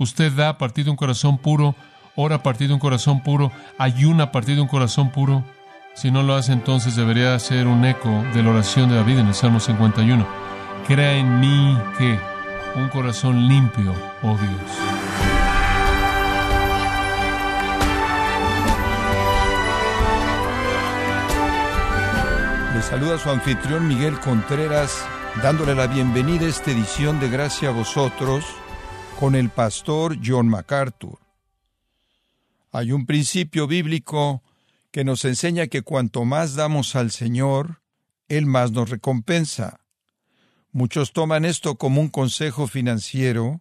Usted da a partir de un corazón puro, ora a partir de un corazón puro, ayuna a partir de un corazón puro. Si no lo hace, entonces debería ser un eco de la oración de David en el Salmo 51. Crea en mí que un corazón limpio, oh Dios. Le saluda su anfitrión Miguel Contreras, dándole la bienvenida a esta edición de Gracia a vosotros con el pastor John MacArthur. Hay un principio bíblico que nos enseña que cuanto más damos al Señor, Él más nos recompensa. Muchos toman esto como un consejo financiero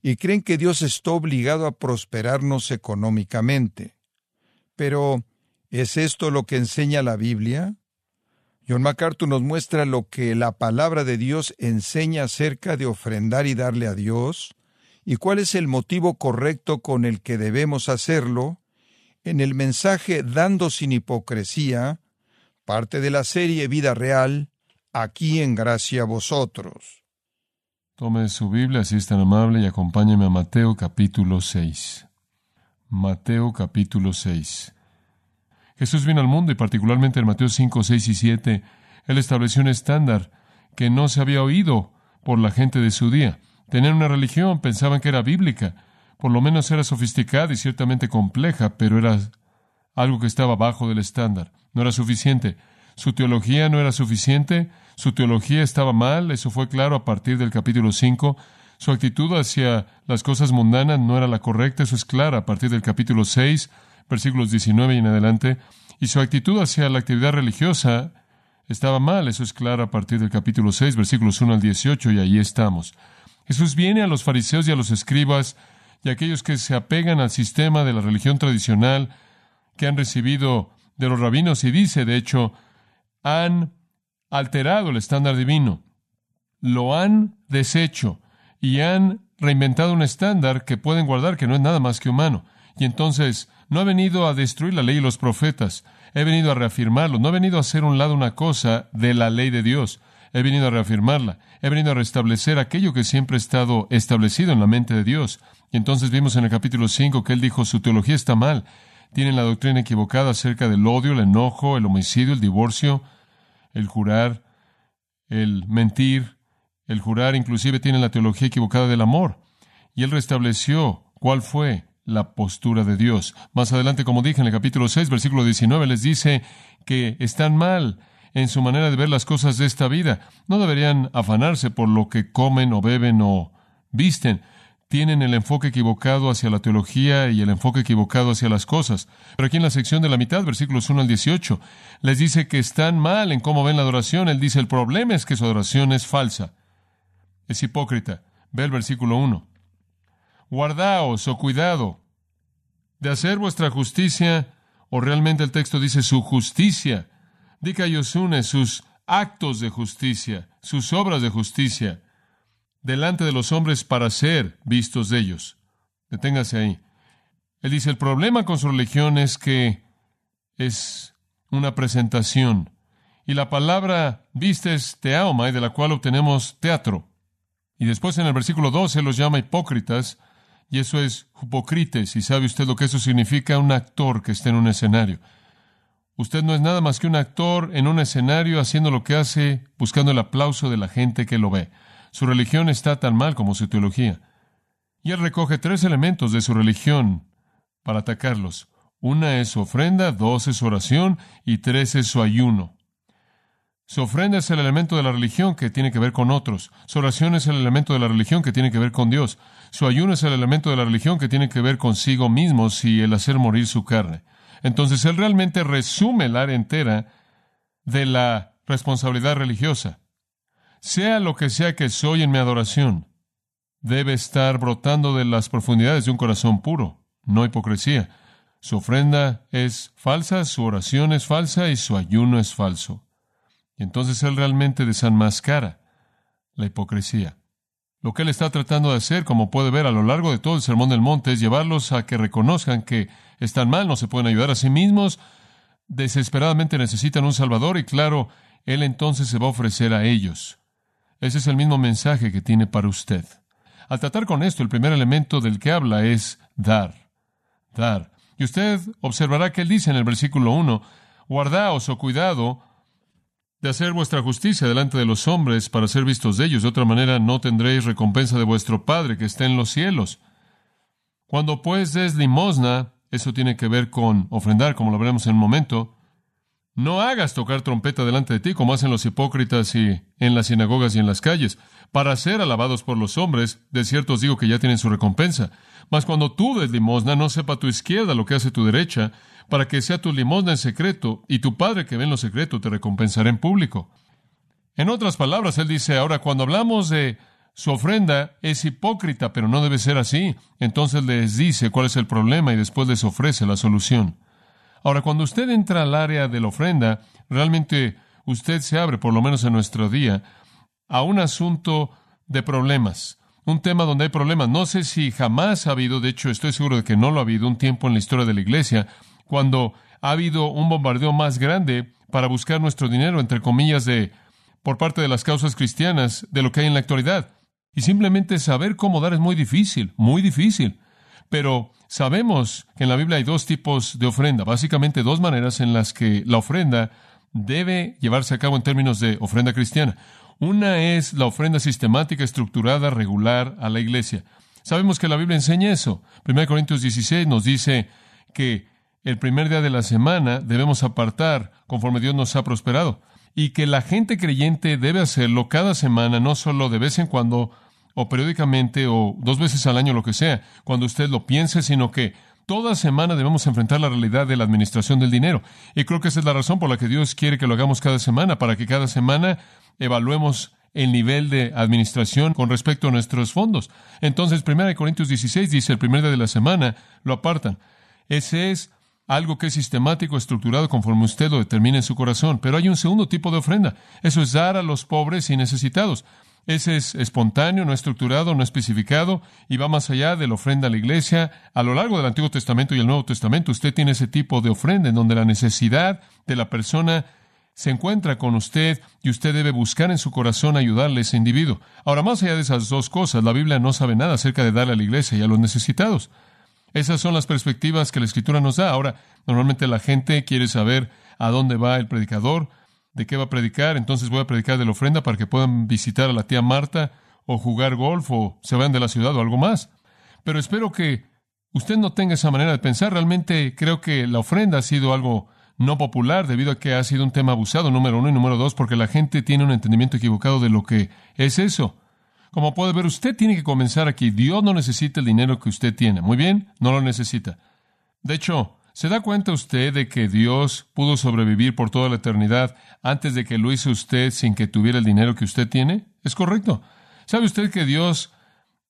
y creen que Dios está obligado a prosperarnos económicamente. Pero, ¿es esto lo que enseña la Biblia? John MacArthur nos muestra lo que la palabra de Dios enseña acerca de ofrendar y darle a Dios, y cuál es el motivo correcto con el que debemos hacerlo, en el mensaje Dando sin hipocresía, parte de la serie Vida Real, aquí en Gracia vosotros. Tome su Biblia, si es tan amable, y acompáñeme a Mateo capítulo 6. Mateo capítulo 6. Jesús vino al mundo y particularmente en Mateo 5, 6 y 7, Él estableció un estándar que no se había oído por la gente de su día. Tenían una religión, pensaban que era bíblica, por lo menos era sofisticada y ciertamente compleja, pero era algo que estaba bajo del estándar. No era suficiente. Su teología no era suficiente, su teología estaba mal, eso fue claro a partir del capítulo 5. Su actitud hacia las cosas mundanas no era la correcta, eso es claro a partir del capítulo 6, versículos 19 y en adelante. Y su actitud hacia la actividad religiosa estaba mal, eso es claro a partir del capítulo 6, versículos 1 al 18, y ahí estamos. Jesús viene a los fariseos y a los escribas y a aquellos que se apegan al sistema de la religión tradicional que han recibido de los rabinos y dice, de hecho, han alterado el estándar divino, lo han deshecho y han reinventado un estándar que pueden guardar que no es nada más que humano. Y entonces no he venido a destruir la ley y los profetas, he venido a reafirmarlo, no he venido a hacer un lado una cosa de la ley de Dios, He venido a reafirmarla. He venido a restablecer aquello que siempre ha estado establecido en la mente de Dios. Y entonces vimos en el capítulo 5 que él dijo, su teología está mal. Tienen la doctrina equivocada acerca del odio, el enojo, el homicidio, el divorcio, el jurar, el mentir, el jurar, inclusive tienen la teología equivocada del amor. Y él restableció cuál fue la postura de Dios. Más adelante, como dije en el capítulo 6, versículo 19, les dice que están mal en su manera de ver las cosas de esta vida. No deberían afanarse por lo que comen o beben o visten. Tienen el enfoque equivocado hacia la teología y el enfoque equivocado hacia las cosas. Pero aquí en la sección de la mitad, versículos 1 al 18, les dice que están mal en cómo ven la adoración. Él dice, el problema es que su adoración es falsa. Es hipócrita. Ve el versículo 1. Guardaos o cuidado de hacer vuestra justicia, o realmente el texto dice su justicia, Dica Yosune sus actos de justicia, sus obras de justicia, delante de los hombres para ser vistos de ellos. Deténgase ahí. Él dice, el problema con su religión es que es una presentación. Y la palabra vista es teaoma, de la cual obtenemos teatro. Y después en el versículo 12 los llama hipócritas, y eso es hipocrites. Y sabe usted lo que eso significa, un actor que está en un escenario. Usted no es nada más que un actor en un escenario haciendo lo que hace, buscando el aplauso de la gente que lo ve. Su religión está tan mal como su teología. Y él recoge tres elementos de su religión para atacarlos. Una es su ofrenda, dos es su oración y tres es su ayuno. Su ofrenda es el elemento de la religión que tiene que ver con otros. Su oración es el elemento de la religión que tiene que ver con Dios. Su ayuno es el elemento de la religión que tiene que ver consigo mismo y el hacer morir su carne. Entonces él realmente resume el área entera de la responsabilidad religiosa. Sea lo que sea que soy en mi adoración, debe estar brotando de las profundidades de un corazón puro, no hipocresía. Su ofrenda es falsa, su oración es falsa y su ayuno es falso. Y entonces él realmente desenmascara la hipocresía. Lo que él está tratando de hacer, como puede ver a lo largo de todo el Sermón del Monte, es llevarlos a que reconozcan que están mal, no se pueden ayudar a sí mismos, desesperadamente necesitan un Salvador y claro, Él entonces se va a ofrecer a ellos. Ese es el mismo mensaje que tiene para usted. Al tratar con esto, el primer elemento del que habla es dar. Dar. Y usted observará que él dice en el versículo 1, guardaos o cuidado de hacer vuestra justicia delante de los hombres para ser vistos de ellos. De otra manera no tendréis recompensa de vuestro Padre que está en los cielos. Cuando pues des limosna, eso tiene que ver con ofrendar, como lo veremos en un momento, no hagas tocar trompeta delante de ti, como hacen los hipócritas y en las sinagogas y en las calles, para ser alabados por los hombres. De cierto os digo que ya tienen su recompensa. Mas cuando tú des limosna, no sepa tu izquierda lo que hace tu derecha, para que sea tu limosna en secreto, y tu Padre que ve en lo secreto te recompensará en público. En otras palabras, él dice, ahora cuando hablamos de su ofrenda es hipócrita, pero no debe ser así. Entonces les dice cuál es el problema y después les ofrece la solución. Ahora, cuando usted entra al área de la ofrenda, realmente usted se abre, por lo menos en nuestro día, a un asunto de problemas, un tema donde hay problemas. No sé si jamás ha habido, de hecho estoy seguro de que no lo ha habido, un tiempo en la historia de la iglesia, cuando ha habido un bombardeo más grande para buscar nuestro dinero, entre comillas, de por parte de las causas cristianas, de lo que hay en la actualidad. Y simplemente saber cómo dar es muy difícil, muy difícil. Pero sabemos que en la Biblia hay dos tipos de ofrenda, básicamente dos maneras en las que la ofrenda debe llevarse a cabo en términos de ofrenda cristiana. Una es la ofrenda sistemática, estructurada, regular a la iglesia. Sabemos que la Biblia enseña eso. 1 Corintios 16 nos dice que el primer día de la semana debemos apartar conforme Dios nos ha prosperado y que la gente creyente debe hacerlo cada semana, no solo de vez en cuando o periódicamente o dos veces al año, lo que sea, cuando usted lo piense, sino que toda semana debemos enfrentar la realidad de la administración del dinero. Y creo que esa es la razón por la que Dios quiere que lo hagamos cada semana, para que cada semana evaluemos el nivel de administración con respecto a nuestros fondos. Entonces, 1 Corintios 16 dice, el primer día de la semana lo apartan. Ese es algo que es sistemático, estructurado conforme usted lo determine en su corazón. Pero hay un segundo tipo de ofrenda. Eso es dar a los pobres y necesitados. Ese es espontáneo, no estructurado, no especificado y va más allá de la ofrenda a la iglesia. A lo largo del Antiguo Testamento y el Nuevo Testamento, usted tiene ese tipo de ofrenda en donde la necesidad de la persona se encuentra con usted y usted debe buscar en su corazón ayudarle a ese individuo. Ahora, más allá de esas dos cosas, la Biblia no sabe nada acerca de darle a la iglesia y a los necesitados. Esas son las perspectivas que la Escritura nos da. Ahora, normalmente la gente quiere saber a dónde va el predicador, de qué va a predicar, entonces voy a predicar de la ofrenda para que puedan visitar a la tía Marta o jugar golf o se vayan de la ciudad o algo más. Pero espero que usted no tenga esa manera de pensar. Realmente creo que la ofrenda ha sido algo no popular debido a que ha sido un tema abusado, número uno y número dos, porque la gente tiene un entendimiento equivocado de lo que es eso. Como puede ver, usted tiene que comenzar aquí. Dios no necesita el dinero que usted tiene. Muy bien, no lo necesita. De hecho, ¿Se da cuenta usted de que Dios pudo sobrevivir por toda la eternidad antes de que lo hizo usted sin que tuviera el dinero que usted tiene? Es correcto. ¿Sabe usted que Dios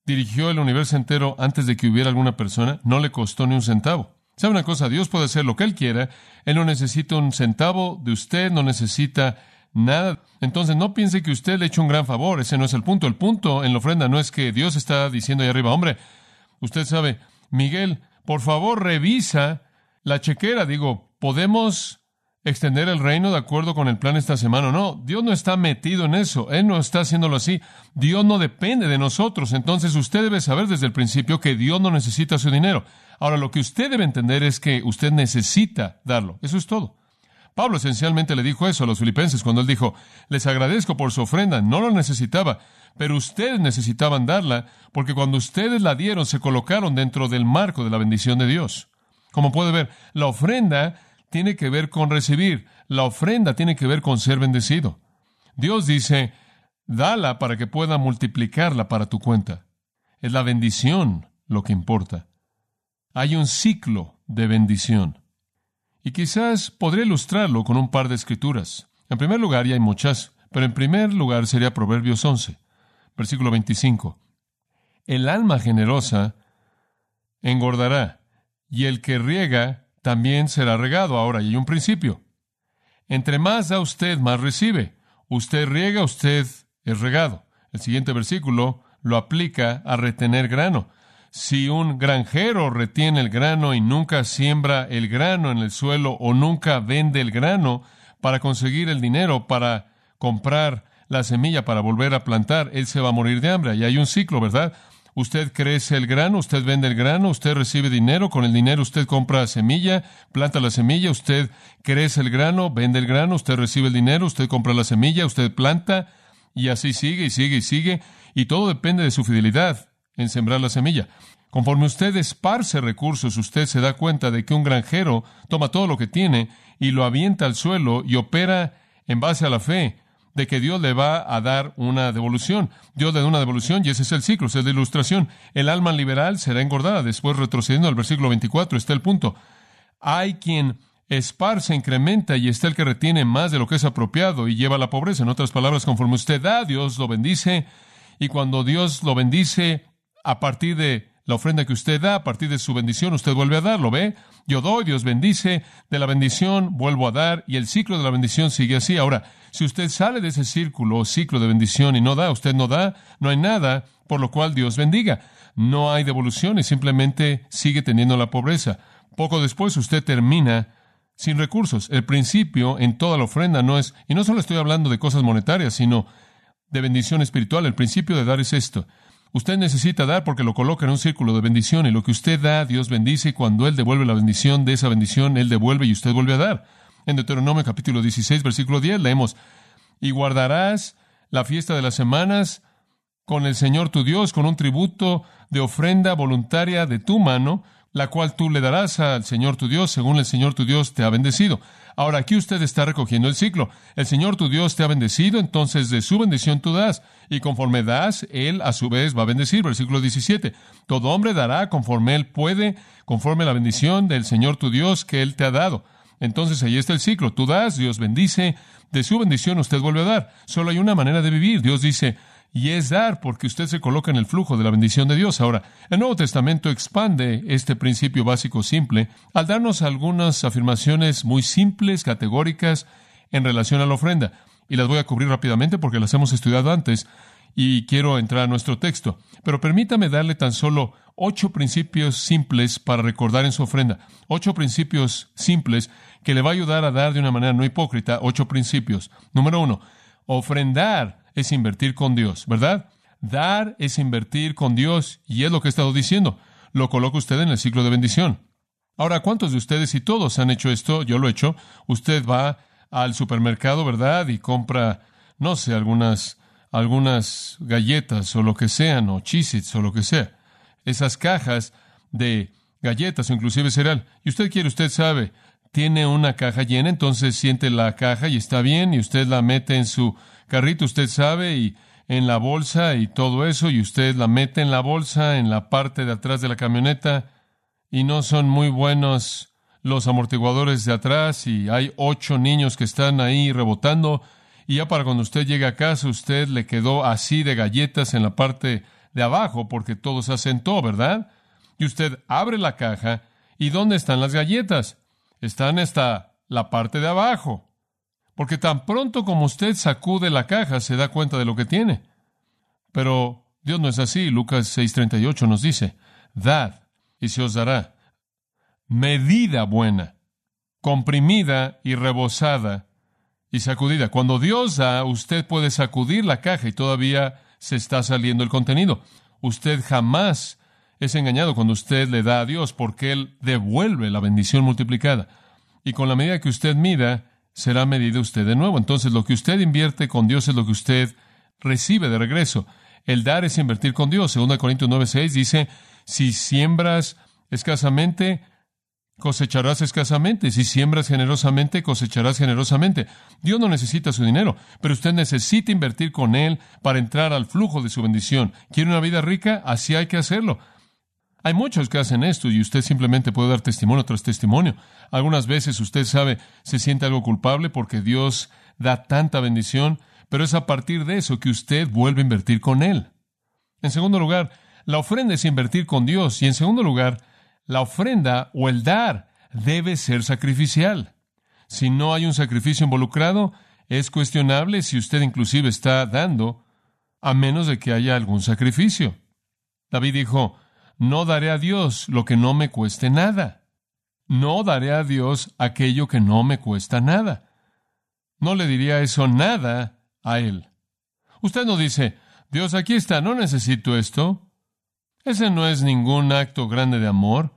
dirigió el universo entero antes de que hubiera alguna persona? No le costó ni un centavo. ¿Sabe una cosa? Dios puede hacer lo que Él quiera. Él no necesita un centavo de usted, no necesita nada. Entonces no piense que usted le ha hecho un gran favor. Ese no es el punto. El punto en la ofrenda no es que Dios está diciendo ahí arriba, hombre, usted sabe, Miguel, por favor revisa la chequera, digo, ¿podemos extender el reino de acuerdo con el plan esta semana o no? Dios no está metido en eso, Él no está haciéndolo así. Dios no depende de nosotros. Entonces usted debe saber desde el principio que Dios no necesita su dinero. Ahora, lo que usted debe entender es que usted necesita darlo. Eso es todo. Pablo esencialmente le dijo eso a los filipenses cuando él dijo, les agradezco por su ofrenda, no lo necesitaba, pero ustedes necesitaban darla porque cuando ustedes la dieron se colocaron dentro del marco de la bendición de Dios. Como puede ver, la ofrenda tiene que ver con recibir, la ofrenda tiene que ver con ser bendecido. Dios dice, dala para que pueda multiplicarla para tu cuenta. Es la bendición lo que importa. Hay un ciclo de bendición. Y quizás podría ilustrarlo con un par de escrituras. En primer lugar, y hay muchas, pero en primer lugar sería Proverbios 11, versículo 25. El alma generosa engordará, y el que riega también será regado. Ahora, y hay un principio. Entre más da usted, más recibe. Usted riega, usted es regado. El siguiente versículo lo aplica a retener grano. Si un granjero retiene el grano y nunca siembra el grano en el suelo o nunca vende el grano para conseguir el dinero para comprar la semilla para volver a plantar, él se va a morir de hambre. Y hay un ciclo, ¿verdad? Usted crece el grano, usted vende el grano, usted recibe dinero, con el dinero usted compra semilla, planta la semilla, usted crece el grano, vende el grano, usted recibe el dinero, usted compra la semilla, usted planta, y así sigue y sigue y sigue, y todo depende de su fidelidad en sembrar la semilla. Conforme usted esparce recursos, usted se da cuenta de que un granjero toma todo lo que tiene y lo avienta al suelo y opera en base a la fe de que Dios le va a dar una devolución. Dios le da una devolución y ese es el ciclo, esa es la ilustración. El alma liberal será engordada. Después, retrocediendo al versículo 24, está el punto. Hay quien esparce, incrementa y está el que retiene más de lo que es apropiado y lleva a la pobreza. En otras palabras, conforme usted da, Dios lo bendice y cuando Dios lo bendice a partir de la ofrenda que usted da, a partir de su bendición, usted vuelve a dar, ¿lo ve? Yo doy, Dios bendice, de la bendición vuelvo a dar, y el ciclo de la bendición sigue así. Ahora, si usted sale de ese círculo o ciclo de bendición y no da, usted no da, no hay nada por lo cual Dios bendiga. No hay devoluciones, simplemente sigue teniendo la pobreza. Poco después usted termina sin recursos. El principio en toda la ofrenda no es, y no solo estoy hablando de cosas monetarias, sino de bendición espiritual. El principio de dar es esto. Usted necesita dar porque lo coloca en un círculo de bendición y lo que usted da, Dios bendice y cuando Él devuelve la bendición de esa bendición, Él devuelve y usted vuelve a dar. En Deuteronomio capítulo 16, versículo 10 leemos, y guardarás la fiesta de las semanas con el Señor tu Dios, con un tributo de ofrenda voluntaria de tu mano, la cual tú le darás al Señor tu Dios, según el Señor tu Dios te ha bendecido. Ahora aquí usted está recogiendo el ciclo. El Señor tu Dios te ha bendecido, entonces de su bendición tú das, y conforme das, Él a su vez va a bendecir. Versículo 17. Todo hombre dará conforme Él puede, conforme la bendición del Señor tu Dios que Él te ha dado. Entonces ahí está el ciclo. Tú das, Dios bendice, de su bendición usted vuelve a dar. Solo hay una manera de vivir. Dios dice, y es dar porque usted se coloca en el flujo de la bendición de Dios. Ahora, el Nuevo Testamento expande este principio básico simple al darnos algunas afirmaciones muy simples, categóricas, en relación a la ofrenda. Y las voy a cubrir rápidamente porque las hemos estudiado antes y quiero entrar a nuestro texto. Pero permítame darle tan solo ocho principios simples para recordar en su ofrenda. Ocho principios simples que le va a ayudar a dar de una manera no hipócrita. Ocho principios. Número uno, ofrendar es invertir con Dios, ¿verdad? Dar es invertir con Dios y es lo que he estado diciendo. Lo coloca usted en el ciclo de bendición. Ahora, ¿cuántos de ustedes y todos han hecho esto? Yo lo he hecho. Usted va al supermercado, ¿verdad? Y compra, no sé, algunas, algunas galletas o lo que sean, o chisits o lo que sea. Esas cajas de galletas o inclusive cereal. Y usted quiere, usted sabe, tiene una caja llena, entonces siente la caja y está bien, y usted la mete en su carrito, usted sabe, y en la bolsa y todo eso, y usted la mete en la bolsa, en la parte de atrás de la camioneta, y no son muy buenos los amortiguadores de atrás, y hay ocho niños que están ahí rebotando, y ya para cuando usted llegue a casa, usted le quedó así de galletas en la parte de abajo, porque todo se asentó, ¿verdad? Y usted abre la caja, ¿y dónde están las galletas? Están hasta la parte de abajo. Porque tan pronto como usted sacude la caja, se da cuenta de lo que tiene. Pero Dios no es así. Lucas 6:38 nos dice, dad y se os dará. Medida buena, comprimida y rebosada y sacudida. Cuando Dios da, usted puede sacudir la caja y todavía se está saliendo el contenido. Usted jamás es engañado cuando usted le da a Dios porque Él devuelve la bendición multiplicada. Y con la medida que usted mida, será medido usted de nuevo. Entonces, lo que usted invierte con Dios es lo que usted recibe de regreso. El dar es invertir con Dios. 2 Corintios 9:6 dice, si siembras escasamente, cosecharás escasamente. Si siembras generosamente, cosecharás generosamente. Dios no necesita su dinero, pero usted necesita invertir con Él para entrar al flujo de su bendición. ¿Quiere una vida rica? Así hay que hacerlo. Hay muchos que hacen esto y usted simplemente puede dar testimonio tras testimonio. Algunas veces usted sabe, se siente algo culpable porque Dios da tanta bendición, pero es a partir de eso que usted vuelve a invertir con Él. En segundo lugar, la ofrenda es invertir con Dios. Y en segundo lugar, la ofrenda o el dar debe ser sacrificial. Si no hay un sacrificio involucrado, es cuestionable si usted inclusive está dando, a menos de que haya algún sacrificio. David dijo, no daré a Dios lo que no me cueste nada. No daré a Dios aquello que no me cuesta nada. No le diría eso nada a Él. Usted no dice, Dios, aquí está, no necesito esto. Ese no es ningún acto grande de amor.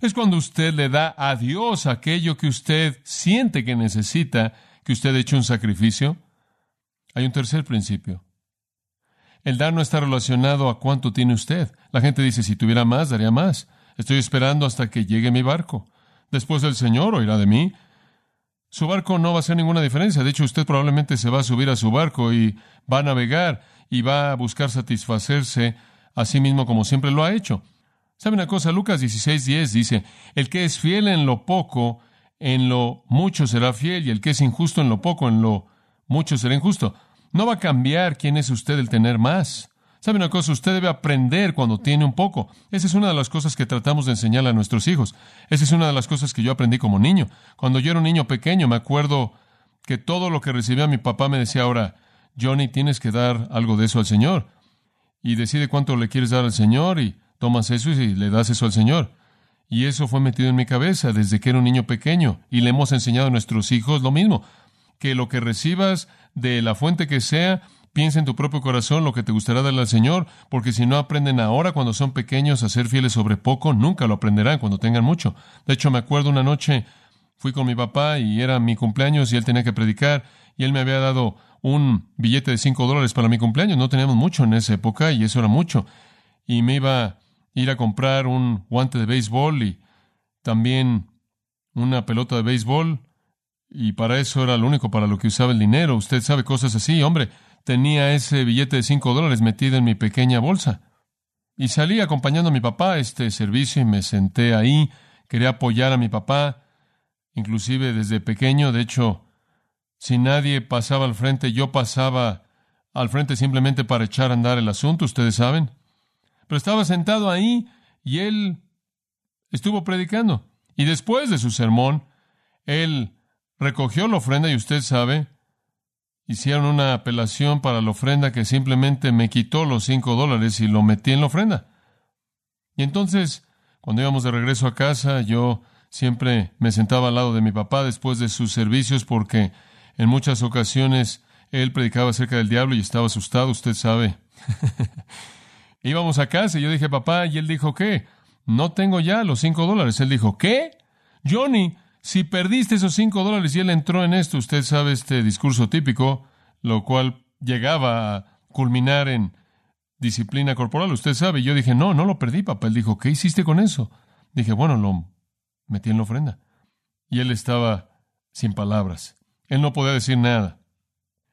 Es cuando usted le da a Dios aquello que usted siente que necesita, que usted ha hecho un sacrificio. Hay un tercer principio. El dar no está relacionado a cuánto tiene usted. La gente dice, si tuviera más, daría más. Estoy esperando hasta que llegue mi barco. Después el Señor oirá de mí. Su barco no va a hacer ninguna diferencia. De hecho, usted probablemente se va a subir a su barco y va a navegar y va a buscar satisfacerse a sí mismo como siempre lo ha hecho. ¿Sabe una cosa? Lucas 16:10 dice, el que es fiel en lo poco, en lo mucho será fiel, y el que es injusto en lo poco, en lo mucho será injusto. No va a cambiar quién es usted el tener más. ¿Sabe una cosa? Usted debe aprender cuando tiene un poco. Esa es una de las cosas que tratamos de enseñar a nuestros hijos. Esa es una de las cosas que yo aprendí como niño. Cuando yo era un niño pequeño, me acuerdo que todo lo que recibía mi papá me decía ahora, Johnny, tienes que dar algo de eso al Señor. Y decide cuánto le quieres dar al Señor y tomas eso y le das eso al Señor. Y eso fue metido en mi cabeza desde que era un niño pequeño. Y le hemos enseñado a nuestros hijos lo mismo, que lo que recibas de la fuente que sea, Piensa en tu propio corazón lo que te gustará darle al Señor, porque si no aprenden ahora cuando son pequeños a ser fieles sobre poco, nunca lo aprenderán cuando tengan mucho. De hecho, me acuerdo una noche, fui con mi papá y era mi cumpleaños y él tenía que predicar y él me había dado un billete de cinco dólares para mi cumpleaños. No teníamos mucho en esa época y eso era mucho. Y me iba a ir a comprar un guante de béisbol y también una pelota de béisbol y para eso era lo único para lo que usaba el dinero. Usted sabe cosas así, hombre tenía ese billete de cinco dólares metido en mi pequeña bolsa. Y salí acompañando a mi papá a este servicio y me senté ahí. Quería apoyar a mi papá, inclusive desde pequeño. De hecho, si nadie pasaba al frente, yo pasaba al frente simplemente para echar a andar el asunto, ustedes saben. Pero estaba sentado ahí y él estuvo predicando. Y después de su sermón, él recogió la ofrenda y usted sabe, hicieron una apelación para la ofrenda que simplemente me quitó los cinco dólares y lo metí en la ofrenda. Y entonces, cuando íbamos de regreso a casa, yo siempre me sentaba al lado de mi papá después de sus servicios porque en muchas ocasiones él predicaba acerca del diablo y estaba asustado, usted sabe. Íbamos a casa y yo dije, papá, y él dijo, ¿qué? No tengo ya los cinco dólares. Él dijo, ¿qué? Johnny, si perdiste esos cinco dólares y él entró en esto, usted sabe este discurso típico, lo cual llegaba a culminar en disciplina corporal. Usted sabe, yo dije, no, no lo perdí, papá. Él dijo, ¿qué hiciste con eso? Dije, bueno, lo metí en la ofrenda. Y él estaba sin palabras. Él no podía decir nada.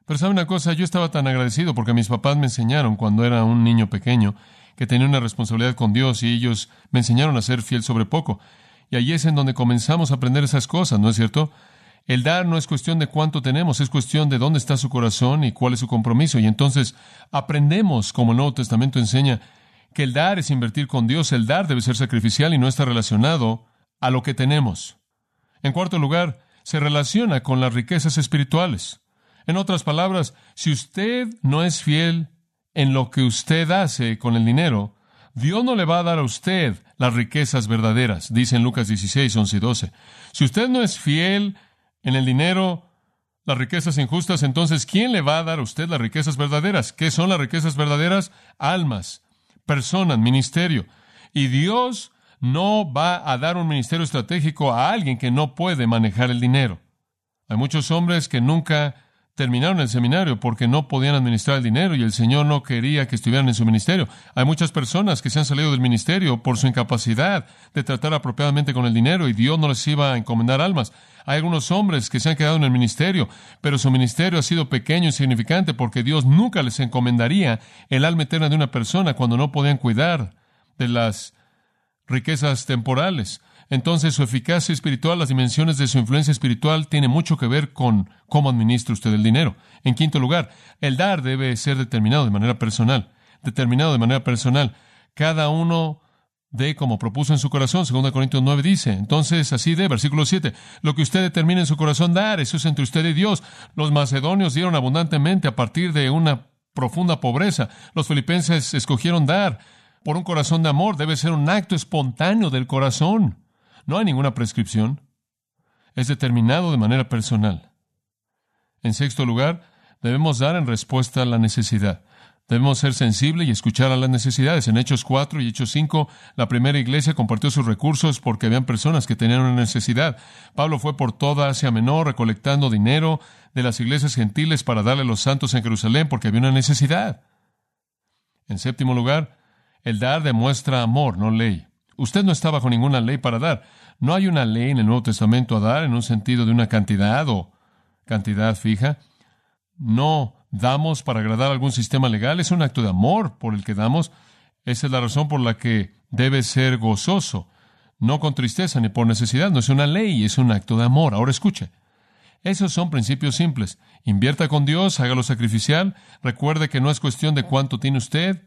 Pero sabe una cosa, yo estaba tan agradecido porque mis papás me enseñaron cuando era un niño pequeño que tenía una responsabilidad con Dios y ellos me enseñaron a ser fiel sobre poco. Y ahí es en donde comenzamos a aprender esas cosas, ¿no es cierto? El dar no es cuestión de cuánto tenemos, es cuestión de dónde está su corazón y cuál es su compromiso. Y entonces aprendemos, como el Nuevo Testamento enseña, que el dar es invertir con Dios, el dar debe ser sacrificial y no está relacionado a lo que tenemos. En cuarto lugar, se relaciona con las riquezas espirituales. En otras palabras, si usted no es fiel en lo que usted hace con el dinero, Dios no le va a dar a usted las riquezas verdaderas, dice en Lucas 16, 11 y 12. Si usted no es fiel en el dinero, las riquezas injustas, entonces, ¿quién le va a dar a usted las riquezas verdaderas? ¿Qué son las riquezas verdaderas? Almas, personas, ministerio. Y Dios no va a dar un ministerio estratégico a alguien que no puede manejar el dinero. Hay muchos hombres que nunca terminaron el seminario porque no podían administrar el dinero y el Señor no quería que estuvieran en su ministerio. Hay muchas personas que se han salido del ministerio por su incapacidad de tratar apropiadamente con el dinero y Dios no les iba a encomendar almas. Hay algunos hombres que se han quedado en el ministerio, pero su ministerio ha sido pequeño y insignificante porque Dios nunca les encomendaría el alma eterna de una persona cuando no podían cuidar de las riquezas temporales. Entonces su eficacia espiritual, las dimensiones de su influencia espiritual, tiene mucho que ver con cómo administra usted el dinero. En quinto lugar, el dar debe ser determinado de manera personal. Determinado de manera personal. Cada uno de como propuso en su corazón. 2 Corintios 9 dice. Entonces, así de, versículo 7. Lo que usted determine en su corazón dar, eso es entre usted y Dios. Los macedonios dieron abundantemente a partir de una profunda pobreza. Los filipenses escogieron dar por un corazón de amor. Debe ser un acto espontáneo del corazón. No hay ninguna prescripción. Es determinado de manera personal. En sexto lugar, debemos dar en respuesta a la necesidad. Debemos ser sensibles y escuchar a las necesidades. En Hechos 4 y Hechos 5, la primera iglesia compartió sus recursos porque habían personas que tenían una necesidad. Pablo fue por toda Asia Menor recolectando dinero de las iglesias gentiles para darle a los santos en Jerusalén porque había una necesidad. En séptimo lugar, el dar demuestra amor, no ley. Usted no está bajo ninguna ley para dar. No hay una ley en el Nuevo Testamento a dar en un sentido de una cantidad o cantidad fija. No damos para agradar algún sistema legal, es un acto de amor por el que damos. Esa es la razón por la que debe ser gozoso, no con tristeza ni por necesidad, no es una ley, es un acto de amor. Ahora escuche. Esos son principios simples. Invierta con Dios, hágalo sacrificial, recuerde que no es cuestión de cuánto tiene usted.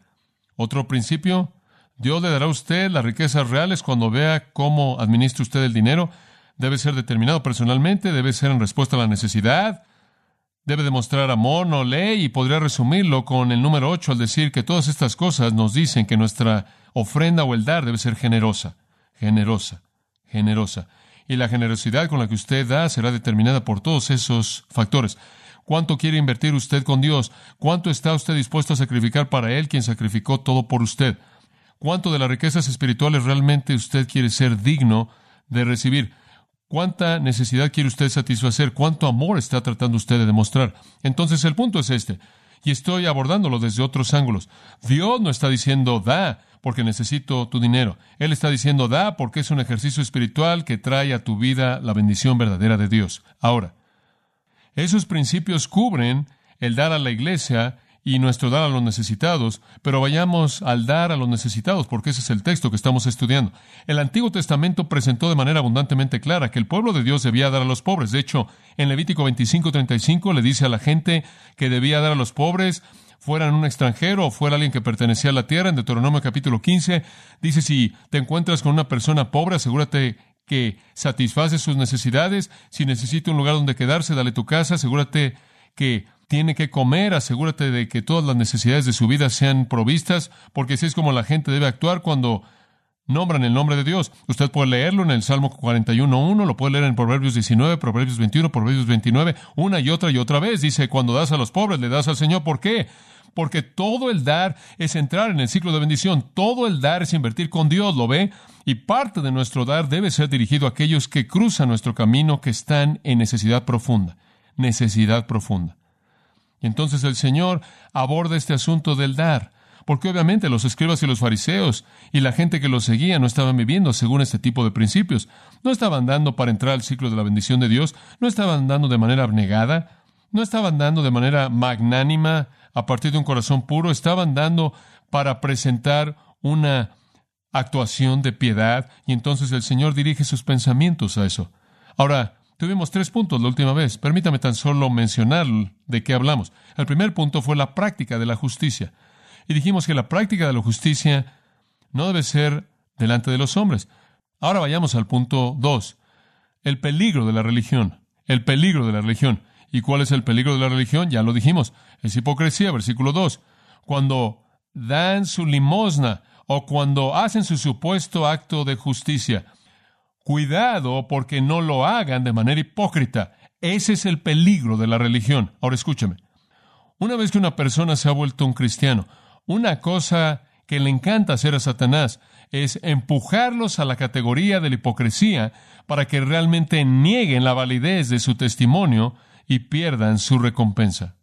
Otro principio, Dios le dará a usted las riquezas reales cuando vea cómo administra usted el dinero. Debe ser determinado personalmente, debe ser en respuesta a la necesidad, debe demostrar amor, no ley, y podría resumirlo con el número 8 al decir que todas estas cosas nos dicen que nuestra ofrenda o el dar debe ser generosa, generosa, generosa. Y la generosidad con la que usted da será determinada por todos esos factores. ¿Cuánto quiere invertir usted con Dios? ¿Cuánto está usted dispuesto a sacrificar para Él, quien sacrificó todo por usted? ¿Cuánto de las riquezas espirituales realmente usted quiere ser digno de recibir? ¿Cuánta necesidad quiere usted satisfacer? ¿Cuánto amor está tratando usted de demostrar? Entonces el punto es este, y estoy abordándolo desde otros ángulos. Dios no está diciendo da porque necesito tu dinero. Él está diciendo da porque es un ejercicio espiritual que trae a tu vida la bendición verdadera de Dios. Ahora, esos principios cubren el dar a la iglesia y nuestro dar a los necesitados, pero vayamos al dar a los necesitados, porque ese es el texto que estamos estudiando. El Antiguo Testamento presentó de manera abundantemente clara que el pueblo de Dios debía dar a los pobres. De hecho, en Levítico 25:35 le dice a la gente que debía dar a los pobres, fueran un extranjero o fuera alguien que pertenecía a la tierra. En Deuteronomio capítulo 15 dice, si te encuentras con una persona pobre, asegúrate que satisface sus necesidades. Si necesita un lugar donde quedarse, dale tu casa, asegúrate que tiene que comer, asegúrate de que todas las necesidades de su vida sean provistas, porque así es como la gente debe actuar cuando nombran el nombre de Dios. Usted puede leerlo en el Salmo 41.1, lo puede leer en Proverbios 19, Proverbios 21, Proverbios 29, una y otra y otra vez. Dice, cuando das a los pobres, le das al Señor. ¿Por qué? Porque todo el dar es entrar en el ciclo de bendición. Todo el dar es invertir con Dios, ¿lo ve? Y parte de nuestro dar debe ser dirigido a aquellos que cruzan nuestro camino, que están en necesidad profunda. Necesidad profunda. Y entonces el Señor aborda este asunto del dar, porque obviamente los escribas y los fariseos y la gente que los seguía no estaban viviendo según este tipo de principios. No estaban dando para entrar al ciclo de la bendición de Dios, no estaban dando de manera abnegada, no estaban dando de manera magnánima a partir de un corazón puro, estaban dando para presentar una actuación de piedad y entonces el Señor dirige sus pensamientos a eso. Ahora, Tuvimos tres puntos la última vez. Permítame tan solo mencionar de qué hablamos. El primer punto fue la práctica de la justicia. Y dijimos que la práctica de la justicia no debe ser delante de los hombres. Ahora vayamos al punto dos. El peligro de la religión. El peligro de la religión. ¿Y cuál es el peligro de la religión? Ya lo dijimos. Es hipocresía, versículo 2. Cuando dan su limosna o cuando hacen su supuesto acto de justicia. Cuidado porque no lo hagan de manera hipócrita. Ese es el peligro de la religión. Ahora escúchame. Una vez que una persona se ha vuelto un cristiano, una cosa que le encanta hacer a Satanás es empujarlos a la categoría de la hipocresía para que realmente nieguen la validez de su testimonio y pierdan su recompensa.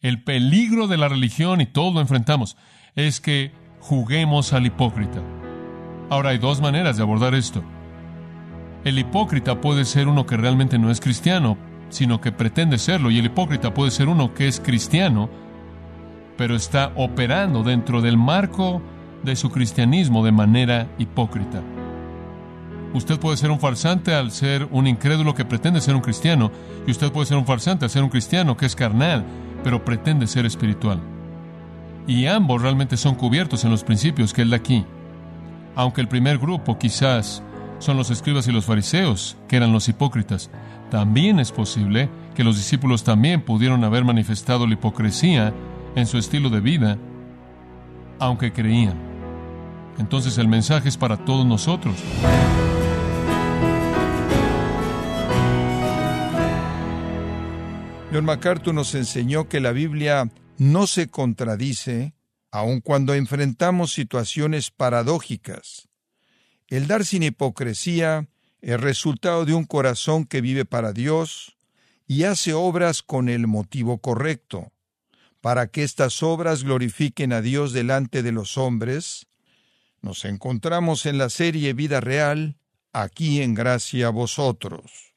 El peligro de la religión, y todos lo enfrentamos, es que juguemos al hipócrita. Ahora hay dos maneras de abordar esto. El hipócrita puede ser uno que realmente no es cristiano, sino que pretende serlo, y el hipócrita puede ser uno que es cristiano, pero está operando dentro del marco de su cristianismo de manera hipócrita. Usted puede ser un farsante al ser un incrédulo que pretende ser un cristiano, y usted puede ser un farsante al ser un cristiano que es carnal, pero pretende ser espiritual. Y ambos realmente son cubiertos en los principios que él da aquí. Aunque el primer grupo quizás son los escribas y los fariseos, que eran los hipócritas. También es posible que los discípulos también pudieron haber manifestado la hipocresía en su estilo de vida, aunque creían. Entonces el mensaje es para todos nosotros. John MacArthur nos enseñó que la Biblia no se contradice aun cuando enfrentamos situaciones paradójicas. El dar sin hipocresía es resultado de un corazón que vive para Dios y hace obras con el motivo correcto, para que estas obras glorifiquen a Dios delante de los hombres. Nos encontramos en la serie Vida Real, aquí en gracia a vosotros.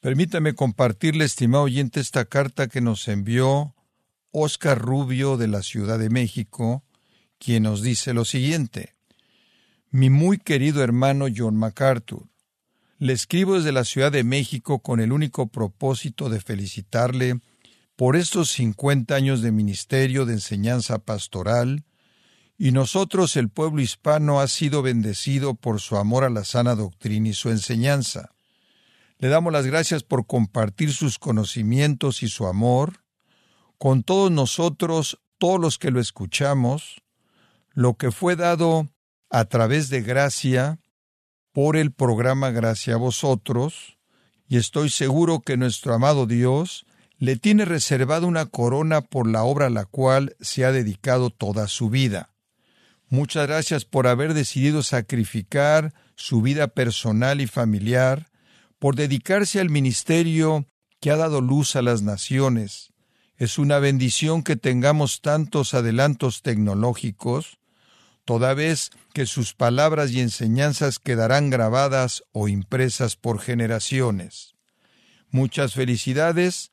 Permítame compartirle, estimado oyente, esta carta que nos envió Oscar Rubio de la Ciudad de México, quien nos dice lo siguiente. Mi muy querido hermano John MacArthur, le escribo desde la Ciudad de México con el único propósito de felicitarle por estos 50 años de ministerio de enseñanza pastoral, y nosotros el pueblo hispano ha sido bendecido por su amor a la sana doctrina y su enseñanza. Le damos las gracias por compartir sus conocimientos y su amor con todos nosotros, todos los que lo escuchamos, lo que fue dado a través de gracia por el programa Gracia a vosotros, y estoy seguro que nuestro amado Dios le tiene reservado una corona por la obra a la cual se ha dedicado toda su vida. Muchas gracias por haber decidido sacrificar su vida personal y familiar por dedicarse al ministerio que ha dado luz a las naciones. Es una bendición que tengamos tantos adelantos tecnológicos, toda vez que sus palabras y enseñanzas quedarán grabadas o impresas por generaciones. Muchas felicidades,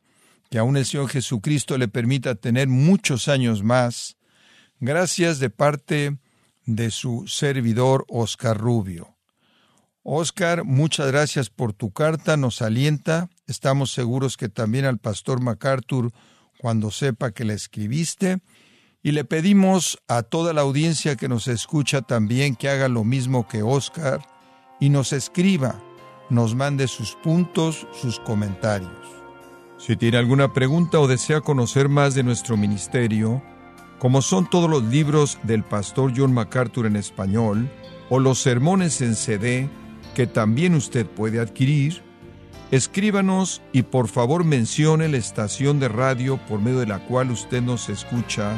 que aún el Señor Jesucristo le permita tener muchos años más. Gracias de parte de su servidor Oscar Rubio. Oscar, muchas gracias por tu carta, nos alienta. Estamos seguros que también al pastor MacArthur cuando sepa que la escribiste. Y le pedimos a toda la audiencia que nos escucha también que haga lo mismo que Oscar y nos escriba, nos mande sus puntos, sus comentarios. Si tiene alguna pregunta o desea conocer más de nuestro ministerio, como son todos los libros del pastor John MacArthur en español o los sermones en CD, que también usted puede adquirir, escríbanos y por favor mencione la estación de radio por medio de la cual usted nos escucha